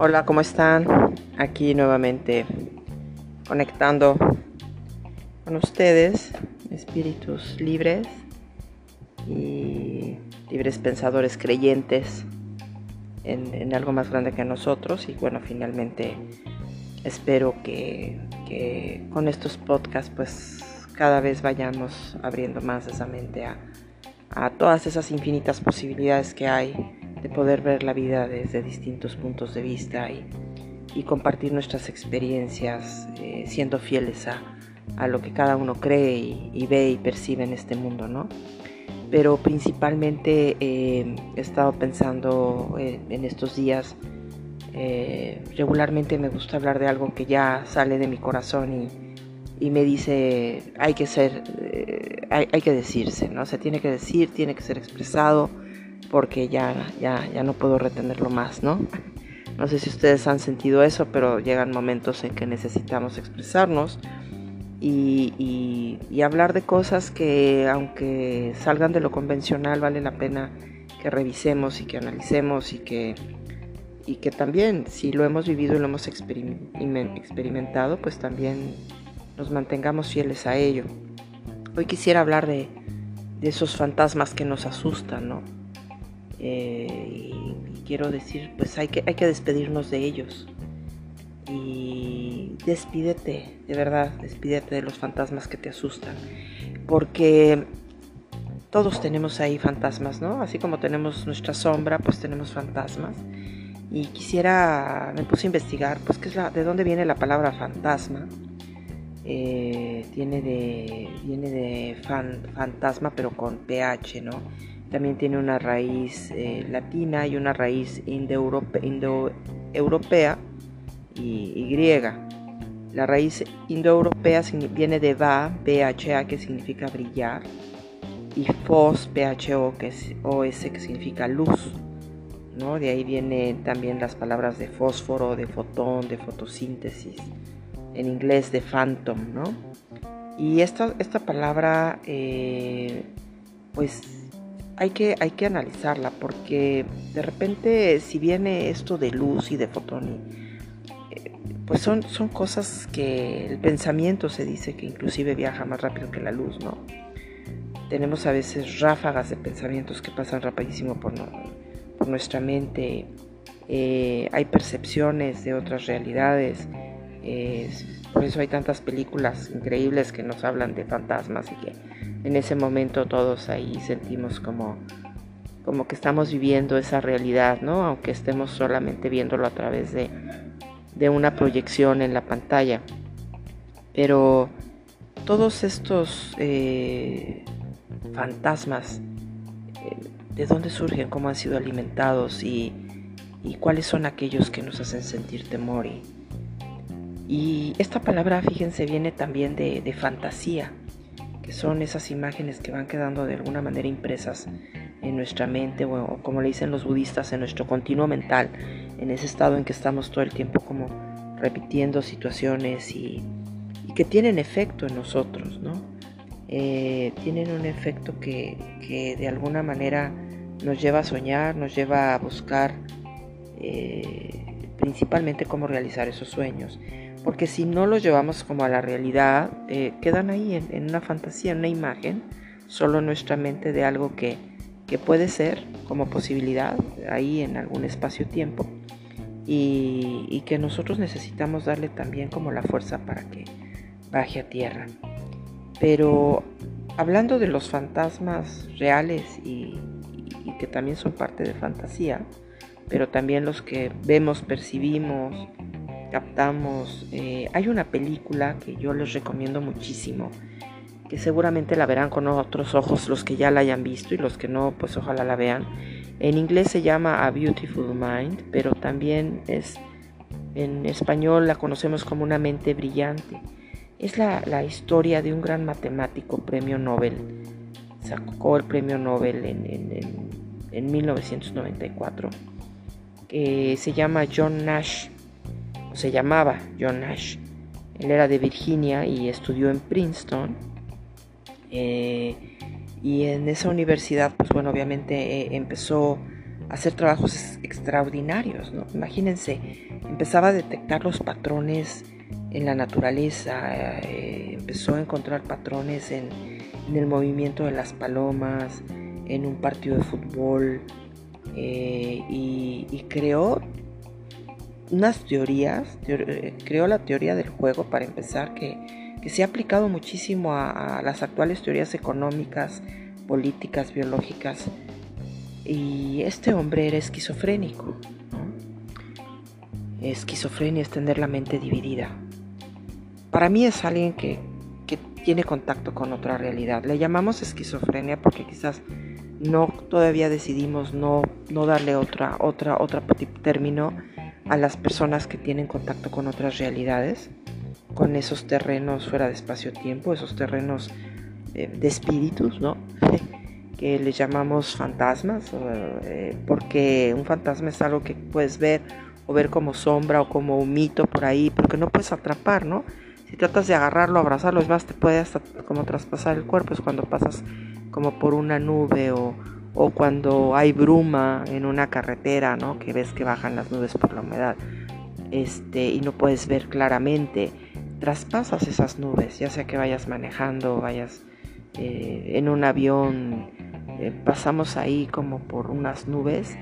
Hola, ¿cómo están? Aquí nuevamente conectando con ustedes, espíritus libres y libres pensadores creyentes en, algo más grande que nosotros. Y bueno, finalmente espero que, con estos podcasts pues cada vez vayamos abriendo más esa mente a, a todas esas infinitas posibilidades que hay de poder ver la vida desde distintos puntos de vista y, compartir nuestras experiencias eh, siendo fieles a, lo que cada uno cree y, ve y percibe en este mundo, ¿no? Pero principalmente eh, he estado pensando eh, en estos días, regularmente me gusta hablar de algo que ya sale de mi corazón y, me dice, hay que ser, hay, hay que decirse, ¿no? Se tiene que decir, tiene que ser expresado porque ya, ya, ya no puedo retenerlo más, ¿no? No sé si ustedes han sentido eso, pero llegan momentos en que necesitamos expresarnos y, y, hablar de cosas que aunque salgan de lo convencional vale la pena que revisemos y que analicemos y que, y que también si lo hemos vivido y lo hemos experimentado, pues también nos mantengamos fieles a ello. Hoy quisiera hablar de, de esos fantasmas que nos asustan, ¿no? Eh, y, quiero decir, pues hay que, hay que despedirnos de ellos. Y despídete, de verdad, despídete de los fantasmas que te asustan. Porque todos tenemos ahí fantasmas, ¿no? Así como tenemos nuestra sombra, pues tenemos fantasmas. Y quisiera, me puse a investigar, pues, ¿qué es la, ¿de dónde viene la palabra fantasma? Eh, tiene de, viene de fantasma, pero con PH, ¿no? También tiene una raíz eh, latina y una raíz indoeuropea y, griega. La raíz indoeuropea viene de va, BHA, que significa brillar, y fos, PHO, que es OS, que significa luz. ¿no? De ahí vienen también las palabras de fósforo, de fotón, de fotosíntesis, en inglés de phantom. ¿no? Y esta, esta palabra, eh, pues hay que, hay que analizarla porque de repente si viene esto de luz y de fotón, eh, pues son, son cosas que el pensamiento se dice que inclusive viaja más rápido que la luz, ¿no? Tenemos a veces ráfagas de pensamientos que pasan rapidísimo por, por nuestra mente, eh, hay percepciones de otras realidades, por eso hay tantas películas increíbles que nos hablan de fantasmas y que en ese momento todos ahí sentimos como, como que estamos viviendo esa realidad, ¿no? Aunque estemos solamente viéndolo a través de, una proyección en la pantalla. Pero todos estos eh, fantasmas, eh, ¿de dónde surgen? ¿Cómo han sido alimentados? Y, cuáles son aquellos que nos hacen sentir temor? Y, esta palabra, fíjense, viene también de, de fantasía que son esas imágenes que van quedando de alguna manera impresas en nuestra mente o, como le dicen los budistas en nuestro continuo mental, en ese estado en que estamos todo el tiempo como repitiendo situaciones y, que tienen efecto en nosotros, ¿no? Eh, tienen un efecto que, que, de alguna manera nos lleva a soñar, nos lleva a buscar eh, principalmente cómo realizar esos sueños porque si no los llevamos como a la realidad, eh, quedan ahí en, una fantasía, en una imagen, solo en nuestra mente de algo que, puede ser como posibilidad ahí en algún espacio-tiempo y, que nosotros necesitamos darle también como la fuerza para que baje a tierra. Pero hablando de los fantasmas reales y que también son parte de fantasía, pero también los que vemos, percibimos, captamos. Eh, hay una película que yo les recomiendo muchísimo, que seguramente la verán con otros ojos los que ya la hayan visto y los que no, pues ojalá la vean. En inglés se llama A Beautiful Mind, pero también es en español la conocemos como una mente brillante. Es la, historia de un gran matemático, premio Nobel. Sacó el premio Nobel en, en, en 1994, que se llama John Nash se llamaba John Nash. Él era de Virginia y estudió en Princeton. Eh, y en esa universidad, pues bueno, obviamente eh, empezó hacer trabajos extraordinarios, ¿no? Imagínense, empezaba a detectar los patrones en la naturaleza, eh, empezó a encontrar patrones en, el movimiento de las palomas, en un partido de fútbol, y, creó unas teorías, eh, creó la teoría del juego para empezar, que, se ha aplicado muchísimo a las actuales teorías económicas, políticas, biológicas, y este hombre era esquizofrénico. Esquizofrenia es tener la mente dividida. Para mí es alguien que, tiene contacto con otra realidad. Le llamamos esquizofrenia porque quizás no todavía decidimos no, no darle otra, otra, otra término a las personas que tienen contacto con otras realidades, con esos terrenos fuera de espacio-tiempo, esos terrenos eh, de espíritus, ¿no? que le llamamos fantasmas, eh, porque un fantasma es algo que puedes ver o ver como sombra o como un mito por ahí, porque no puedes atrapar, ¿no? Si tratas de agarrarlo, abrazarlo, es más, te puede hasta como traspasar el cuerpo, es cuando pasas como por una nube o, o cuando hay bruma en una carretera, ¿no? Que ves que bajan las nubes por la humedad, este, y no puedes ver claramente, traspasas esas nubes, ya sea que vayas manejando, vayas eh, en un avión eh, pasamos ahí como por unas nubes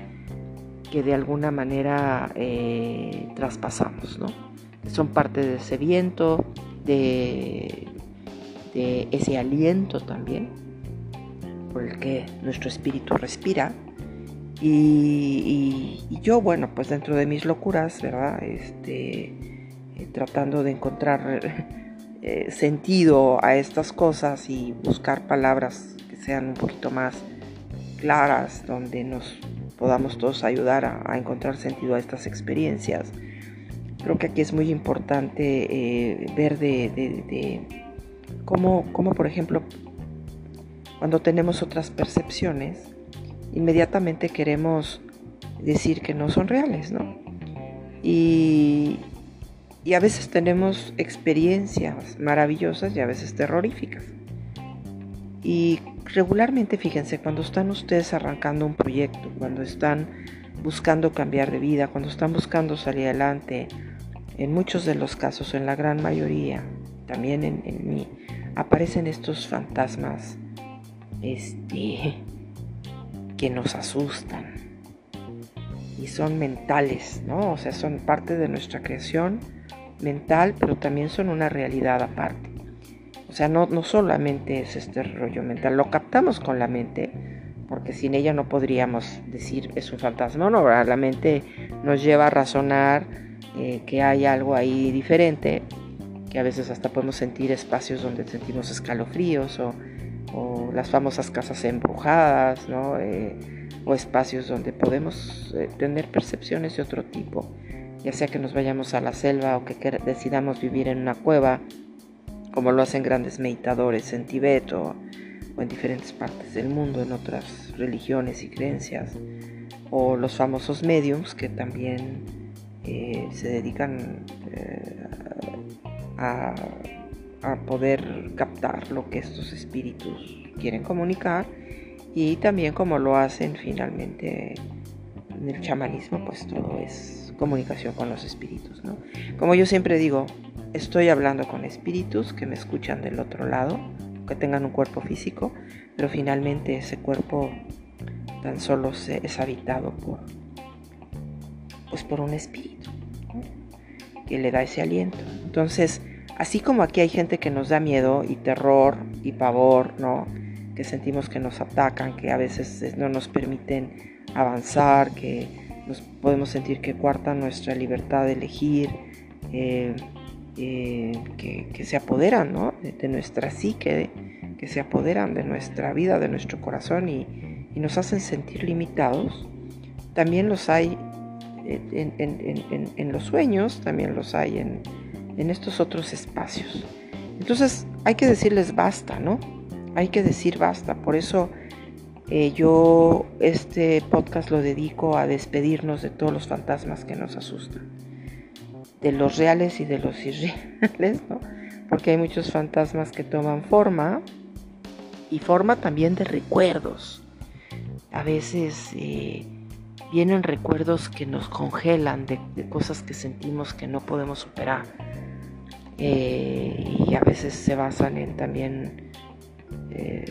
que de alguna manera eh, traspasamos, ¿no? Son parte de ese viento, de, ese aliento también, el que nuestro espíritu respira. Y, yo, bueno, pues dentro de mis locuras, ¿verdad? Este, eh, tratando de encontrar sentido a estas cosas y buscar palabras sean un poquito más claras, donde nos podamos todos ayudar a, encontrar sentido a estas experiencias. Creo que aquí es muy importante eh, ver de, cómo, cómo, por ejemplo, cuando tenemos otras percepciones, inmediatamente queremos decir que no son reales, ¿no? Y, y a veces tenemos experiencias maravillosas y a veces terroríficas. Y regularmente, fíjense, cuando están ustedes arrancando un proyecto, cuando están buscando cambiar de vida, cuando están buscando salir adelante, en muchos de los casos, en la gran mayoría, también en, mí, aparecen estos fantasmas este, que nos asustan y son mentales, ¿no? O sea, son parte de nuestra creación mental, pero también son una realidad aparte. O sea, no, no solamente es este rollo mental, lo captamos con la mente, porque sin ella no podríamos decir es un fantasma, no, la mente nos lleva a razonar eh, que hay algo ahí diferente, que a veces hasta podemos sentir espacios donde sentimos escalofríos o, las famosas casas embrujadas, ¿no? Eh, o espacios donde podemos eh, tener percepciones de otro tipo, ya sea que nos vayamos a la selva o que decidamos vivir en una cueva como lo hacen grandes meditadores en Tibet o, en diferentes partes del mundo, en otras religiones y creencias, o los famosos mediums que también eh, se dedican eh, a, poder captar lo que estos espíritus quieren comunicar y también como lo hacen finalmente en el chamanismo, pues todo es comunicación con los espíritus. Como yo siempre digo, estoy hablando con espíritus que me escuchan del otro lado, que tengan un cuerpo físico, pero finalmente ese cuerpo tan solo se, es habitado por, pues por un espíritu que le da ese aliento. Entonces, así como aquí hay gente que nos da miedo y terror y pavor, ¿no? Que sentimos que nos atacan, que a veces no nos permiten avanzar, que nos podemos sentir que cuartan nuestra libertad de elegir, eh, eh, que, se apoderan de, nuestra psique, que se apoderan de nuestra vida, de nuestro corazón y, nos hacen sentir limitados. También los hay en, los sueños, también los hay en, estos otros espacios. Entonces hay que decirles basta, ¿no? Hay que decir basta. Por eso eh, yo este podcast lo dedico a despedirnos de todos los fantasmas que nos asustan de los reales y de los irreales, ¿no? Porque hay muchos fantasmas que toman forma y forma también de recuerdos. A veces eh, vienen recuerdos que nos congelan de, cosas que sentimos que no podemos superar. Eh, y a veces se basan en también eh,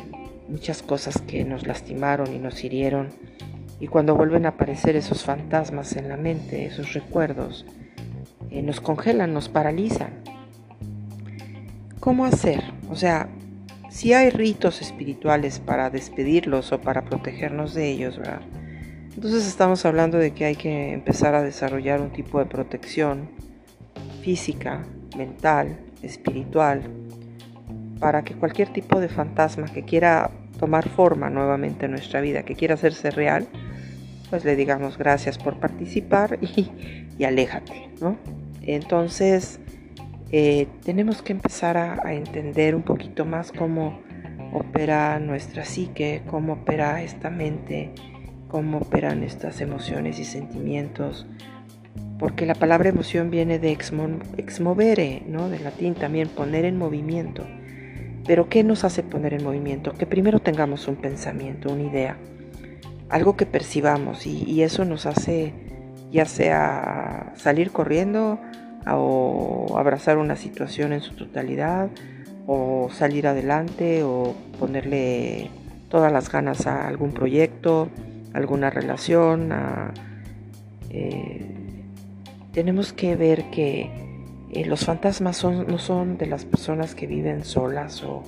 muchas cosas que nos lastimaron y nos hirieron. Y cuando vuelven a aparecer esos fantasmas en la mente, esos recuerdos, eh, nos congelan, nos paralizan. ¿Cómo hacer? O sea, si hay ritos espirituales para despedirlos o para protegernos de ellos, ¿verdad? Entonces estamos hablando de que hay que empezar a desarrollar un tipo de protección física, mental, espiritual, para que cualquier tipo de fantasma que quiera tomar forma nuevamente en nuestra vida, que quiera hacerse real, pues le digamos gracias por participar y, aléjate, ¿no? Entonces, eh, tenemos que empezar a, entender un poquito más cómo opera nuestra psique, cómo opera esta mente, cómo operan estas emociones y sentimientos, porque la palabra emoción viene de exmovere, ¿no? del latín también, poner en movimiento. Pero ¿qué nos hace poner en movimiento? Que primero tengamos un pensamiento, una idea, algo que percibamos y eso nos hace ya sea salir corriendo o abrazar una situación en su totalidad o salir adelante o ponerle todas las ganas a algún proyecto, alguna relación. Eh, tenemos que ver que eh, los fantasmas no son de las personas que viven solas o,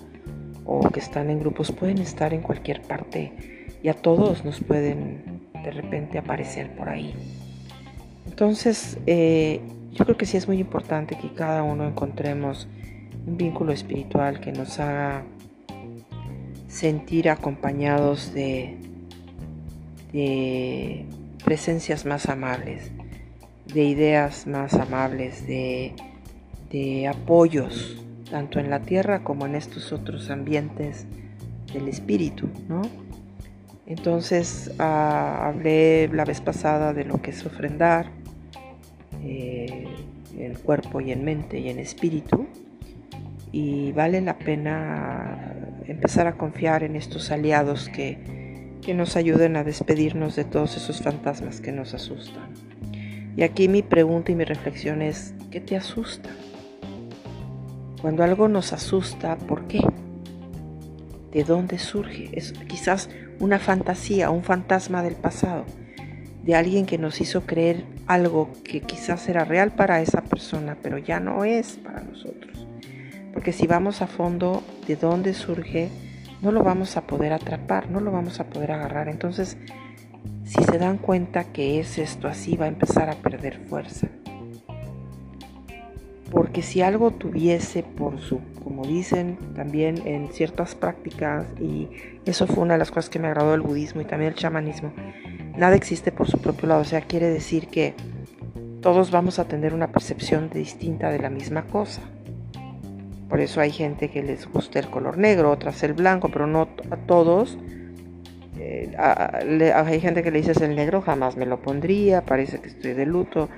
que están en grupos, pueden estar en cualquier parte y a todos nos pueden de repente aparecer por ahí. Entonces, eh, yo creo que sí es muy importante que cada uno encontremos un vínculo espiritual que nos haga sentir acompañados de presencias más amables, de ideas más amables, de, apoyos, tanto en la tierra como en estos otros ambientes del espíritu, ¿no? Entonces ah, hablé la vez pasada de lo que es ofrendar, eh, en cuerpo y en mente y en espíritu. Y vale la pena empezar a confiar en estos aliados que, que nos ayuden a despedirnos de todos esos fantasmas que nos asustan. Y aquí mi pregunta y mi reflexión es, ¿qué te asusta? Cuando algo nos asusta, ¿por qué? ¿De dónde surge? Es quizás una fantasía, un fantasma del pasado de alguien que nos hizo creer algo que quizás era real para esa persona, pero ya no es para nosotros. Porque si vamos a fondo de dónde surge, no lo vamos a poder atrapar, no lo vamos a poder agarrar. Entonces, si se dan cuenta que es esto así, va a empezar a perder fuerza. Porque si algo tuviese por su, como dicen también en ciertas prácticas, y eso fue una de las cosas que me agradó del budismo y también el chamanismo, Nada existe por su propio lado, o sea, quiere decir que todos vamos a tener una percepción distinta de la misma cosa. Por eso hay gente que les gusta el color negro, otras el blanco, pero no a todos. Eh, hay gente que le dice el negro, jamás me lo pondría, parece que estoy de luto.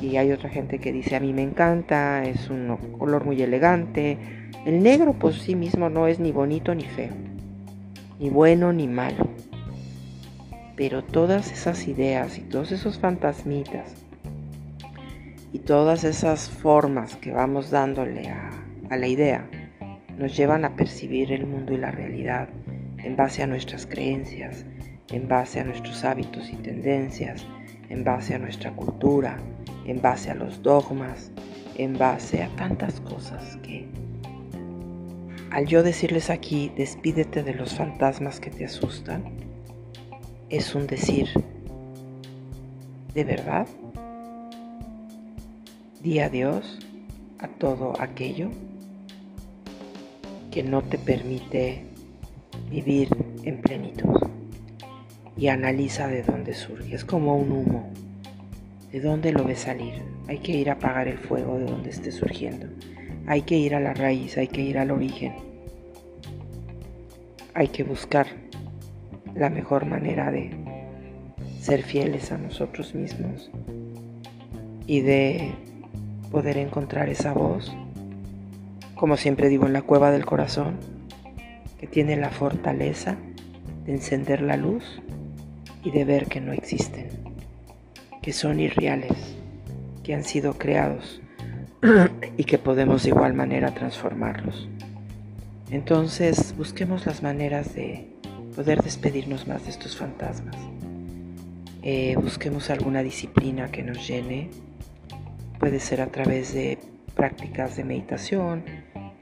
Y hay otra gente que dice a mí me encanta, es un color muy elegante. El negro por sí mismo no es ni bonito ni feo, ni bueno ni malo. Pero todas esas ideas y todos esos fantasmitas y todas esas formas que vamos dándole a, la idea nos llevan a percibir el mundo y la realidad en base a nuestras creencias, en base a nuestros hábitos y tendencias, en base a nuestra cultura, en base a los dogmas, en base a tantas cosas que al yo decirles aquí, despídete de los fantasmas que te asustan, es un decir. ¿De verdad? Di adiós a todo aquello que no te permite vivir en plenitud. Y analiza de dónde surge. Es como un humo. ¿De dónde lo ves salir? Hay que ir a apagar el fuego de donde esté surgiendo. Hay que ir a la raíz, hay que ir al origen. Hay que buscar la mejor manera de ser fieles a nosotros mismos y de poder encontrar esa voz, como siempre digo, en la cueva del corazón, que tiene la fortaleza de encender la luz y de ver que no existen que son irreales, que han sido creados y que podemos de igual manera transformarlos. Entonces busquemos las maneras de poder despedirnos más de estos fantasmas. Eh, busquemos alguna disciplina que nos llene. Puede ser a través de prácticas de meditación,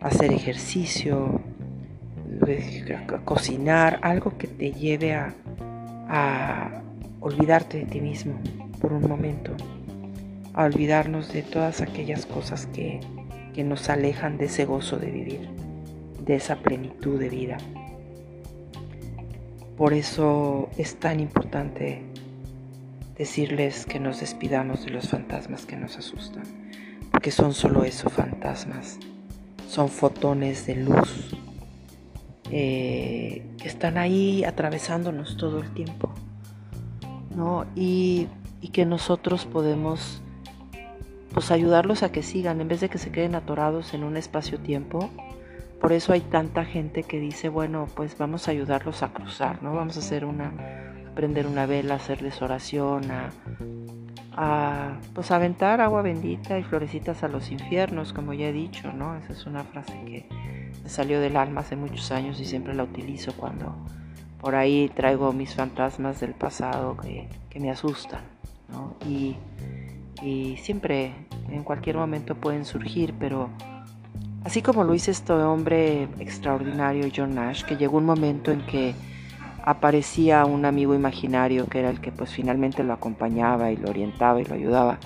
hacer ejercicio, cocinar, algo que te lleve a, a olvidarte de ti mismo por un momento, a olvidarnos de todas aquellas cosas que, que nos alejan de ese gozo de vivir, de esa plenitud de vida. Por eso es tan importante decirles que nos despidamos de los fantasmas que nos asustan, porque son solo eso, fantasmas, son fotones de luz eh, que están ahí atravesándonos todo el tiempo, ¿no? Y, y que nosotros podemos pues ayudarlos a que sigan en vez de que se queden atorados en un espacio-tiempo por eso hay tanta gente que dice, bueno, pues vamos a ayudarlos a cruzar, ¿no? Vamos a hacer una, prender una vela, hacerles oración, a, a pues aventar agua bendita y florecitas a los infiernos, como ya he dicho, ¿no? Esa es una frase que me salió del alma hace muchos años y siempre la utilizo cuando por ahí traigo mis fantasmas del pasado que, que me asustan. Y, y siempre, en cualquier momento pueden surgir, pero Así como lo hizo este hombre extraordinario, John Nash, que llegó un momento en que aparecía un amigo imaginario que era el que pues finalmente lo acompañaba y lo orientaba y lo ayudaba.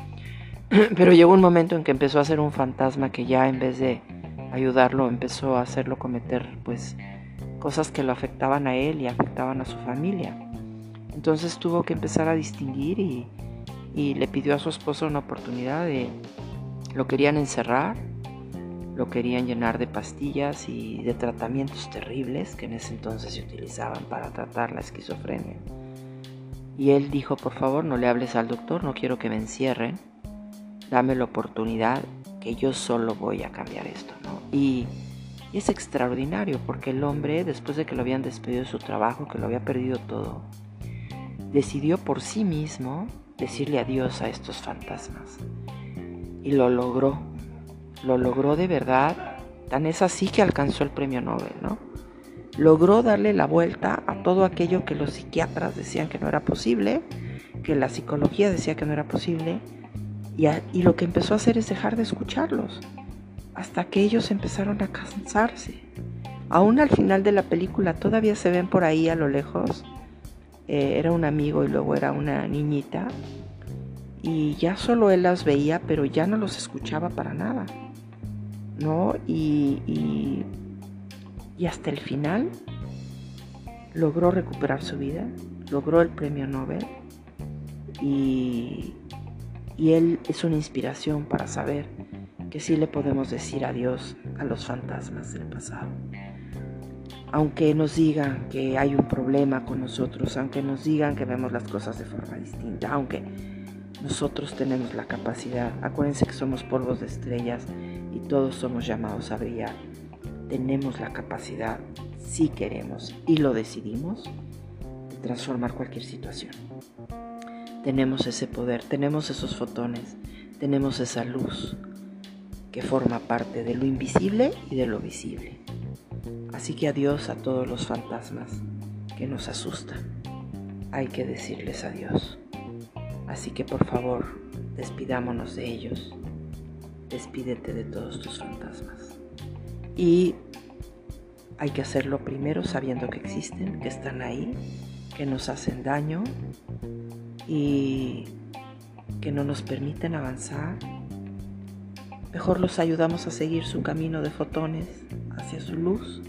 Pero llegó un momento en que empezó a ser un fantasma que ya en vez de ayudarlo empezó a hacerlo cometer pues cosas que lo afectaban a él y afectaban a su familia. Entonces tuvo que empezar a distinguir y, y le pidió a su esposo una oportunidad de lo querían encerrar lo querían llenar de pastillas y de tratamientos terribles que en ese entonces se utilizaban para tratar la esquizofrenia. Y él dijo, por favor, no le hables al doctor, no quiero que me encierren, dame la oportunidad yo solo voy a cambiar esto. Y, y es extraordinario porque el hombre, después de que lo habían despedido de su trabajo, que lo había perdido todo, decidió por sí mismo decirle adiós a estos fantasmas. Y lo logró lo logró de verdad, tan es así que alcanzó el premio Nobel, ¿no? Logró darle la vuelta a todo aquello que los psiquiatras decían que no era posible, que la psicología decía que no era posible, y, y lo que empezó a hacer es dejar de escucharlos, hasta que ellos empezaron a cansarse. Aún al final de la película todavía se ven por ahí a lo lejos. Eh, era un amigo y luego era una niñita. Y ya solo él las veía, pero ya no los escuchaba para nada. ¿no? Y, y, hasta el final logró recuperar su vida, logró el premio Nobel y, y él es una inspiración para saber que sí le podemos decir adiós a los fantasmas del pasado. Aunque nos digan que hay un problema con nosotros, aunque nos digan que vemos las cosas de forma distinta, aunque nosotros tenemos la capacidad, acuérdense que somos polvos de estrellas y todos somos llamados a brillar. Tenemos la capacidad, si queremos y lo decidimos, de transformar cualquier situación. Tenemos ese poder, tenemos esos fotones, tenemos esa luz que forma parte de lo invisible y de lo visible. Así que adiós a todos los fantasmas que nos asustan. Hay que decirles adiós. Así que por favor, despidámonos de ellos despídete de todos tus fantasmas. Y hay que hacerlo primero sabiendo que existen, que están ahí, que nos hacen daño y que no nos permiten avanzar. Mejor los ayudamos a seguir su camino de fotones hacia su luz,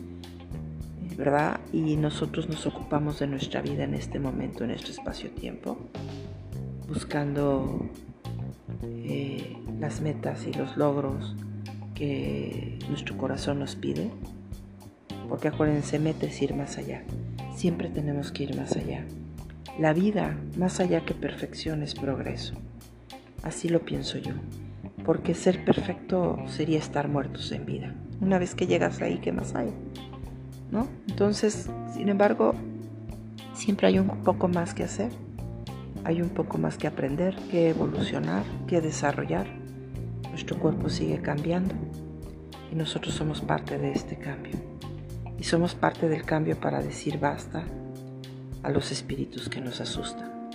¿verdad? Y nosotros nos ocupamos de nuestra vida en este momento, en este espacio-tiempo, buscando eh, las metas y los logros que nuestro corazón nos pide. Porque acuérdense, meta es ir más allá. Siempre tenemos que ir más allá. La vida, más allá que perfección, es progreso. Así lo pienso yo. Porque ser perfecto sería estar muertos en vida. Una vez que llegas ahí, ¿qué más hay? ¿No? Entonces, sin embargo, siempre hay un poco más que hacer hay un poco más que aprender, que evolucionar, que desarrollar. Nuestro cuerpo sigue cambiando y nosotros somos parte de este cambio. Y somos parte del cambio para decir basta a los espíritus que nos asustan.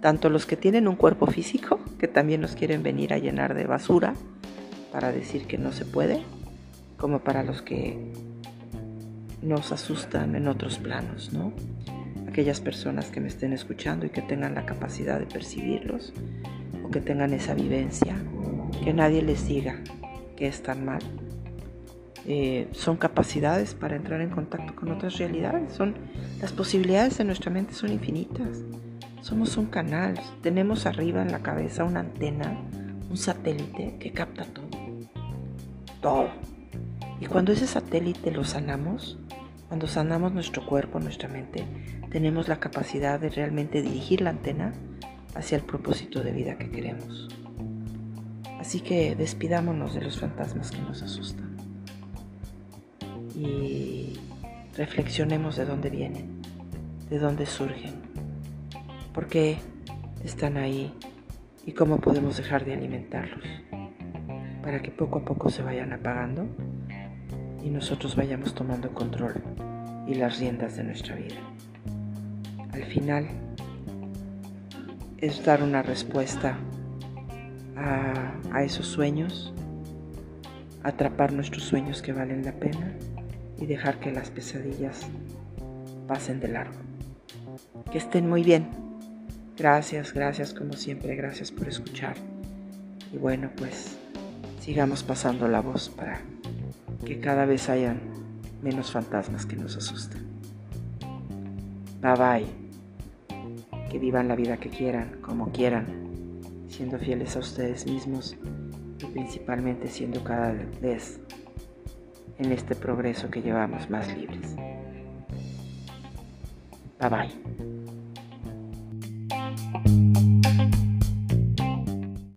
Tanto los que tienen un cuerpo físico, que también nos quieren venir a llenar de basura para decir que no se puede, como para los que nos asustan en otros planos, ¿no? Aquellas personas que me estén escuchando y que tengan la capacidad de percibirlos o que tengan esa vivencia, que nadie les diga que están mal. Eh, son capacidades para entrar en contacto con otras realidades. Son las posibilidades de nuestra mente son infinitas. Somos un canal. Tenemos arriba en la cabeza una antena, un satélite que capta todo. Todo. Y cuando ese satélite lo sanamos, cuando sanamos nuestro cuerpo, nuestra mente, tenemos la capacidad de realmente dirigir la antena hacia el propósito de vida que queremos. Así que despidámonos de los fantasmas que nos asustan y reflexionemos de dónde vienen, de dónde surgen, por qué están ahí y cómo podemos dejar de alimentarlos para que poco a poco se vayan apagando y nosotros vayamos tomando control y las riendas de nuestra vida. Al final es dar una respuesta a, esos sueños, atrapar nuestros sueños que valen la pena y dejar que las pesadillas pasen de largo. Que estén muy bien. Gracias, gracias como siempre, gracias por escuchar. Y bueno, pues sigamos pasando la voz para que cada vez hayan menos fantasmas que nos asusten. Bye bye. Que vivan la vida que quieran, como quieran, siendo fieles a ustedes mismos y principalmente siendo cada vez en este progreso que llevamos más libres. Bye bye.